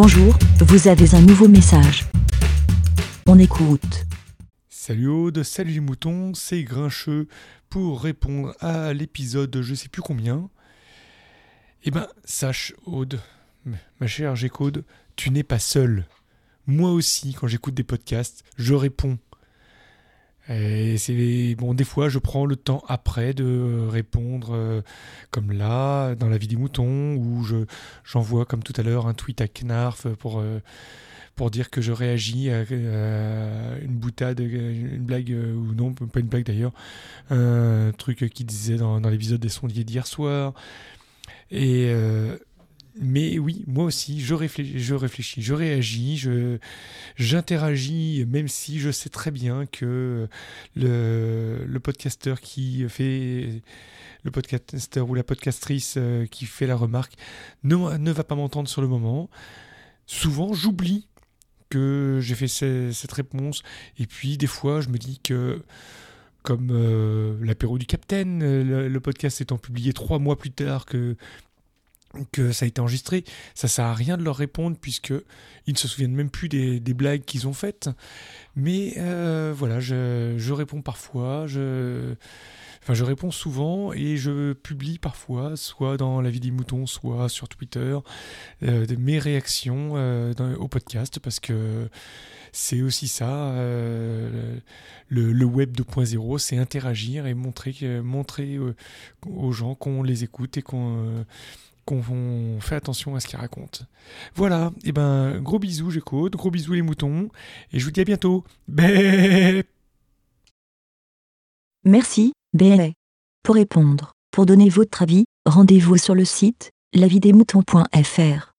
Bonjour, vous avez un nouveau message. On écoute. Salut Aude, salut les moutons, c'est Grincheux pour répondre à l'épisode je sais plus combien. Eh ben, sache Aude, ma chère G-Code, tu n'es pas seul. Moi aussi, quand j'écoute des podcasts, je réponds. Et c'est bon, des fois, je prends le temps après de répondre, euh, comme là, dans la vie des moutons, où je j'envoie, comme tout à l'heure, un tweet à Knarf pour euh, pour dire que je réagis à, une boutade, une blague ou non, pas une blague d'ailleurs, un truc qui disait dans, dans l'épisode des sondiers d'hier soir. Et euh, mais oui, moi aussi, je réfléchis, je, réfléchis, je réagis, je, j'interagis, même si je sais très bien que le, le podcasteur qui fait le podcasteur ou la podcastrice euh, qui fait la remarque ne, ne va pas m'entendre sur le moment. Souvent, j'oublie que j'ai fait cette réponse. Et puis, des fois, je me dis que, comme euh, l'apéro du Capitaine, le, le, podcast étant publié trois mois plus tard que que ça a été enregistré, ça sert à rien de leur répondre puisque ils ne se souviennent même plus des, blagues qu'ils ont faites. Mais euh, voilà, je, réponds parfois, je, enfin je réponds souvent et je publie parfois, soit dans la vie des moutons, soit sur Twitter, euh, mes réactions euh, au podcast parce que c'est aussi ça, le, web 2.0, c'est interagir et montrer, montrer aux gens qu'on les écoute et qu'on qu'on fait attention à ce qu'ils racontent. Voilà, et eh ben gros bisous j'écoute, gros bisous les moutons, et je vous dis à bientôt. Bé Merci, Bé. Pour répondre, pour donner votre avis, rendez-vous sur le site lavidemouton.fr.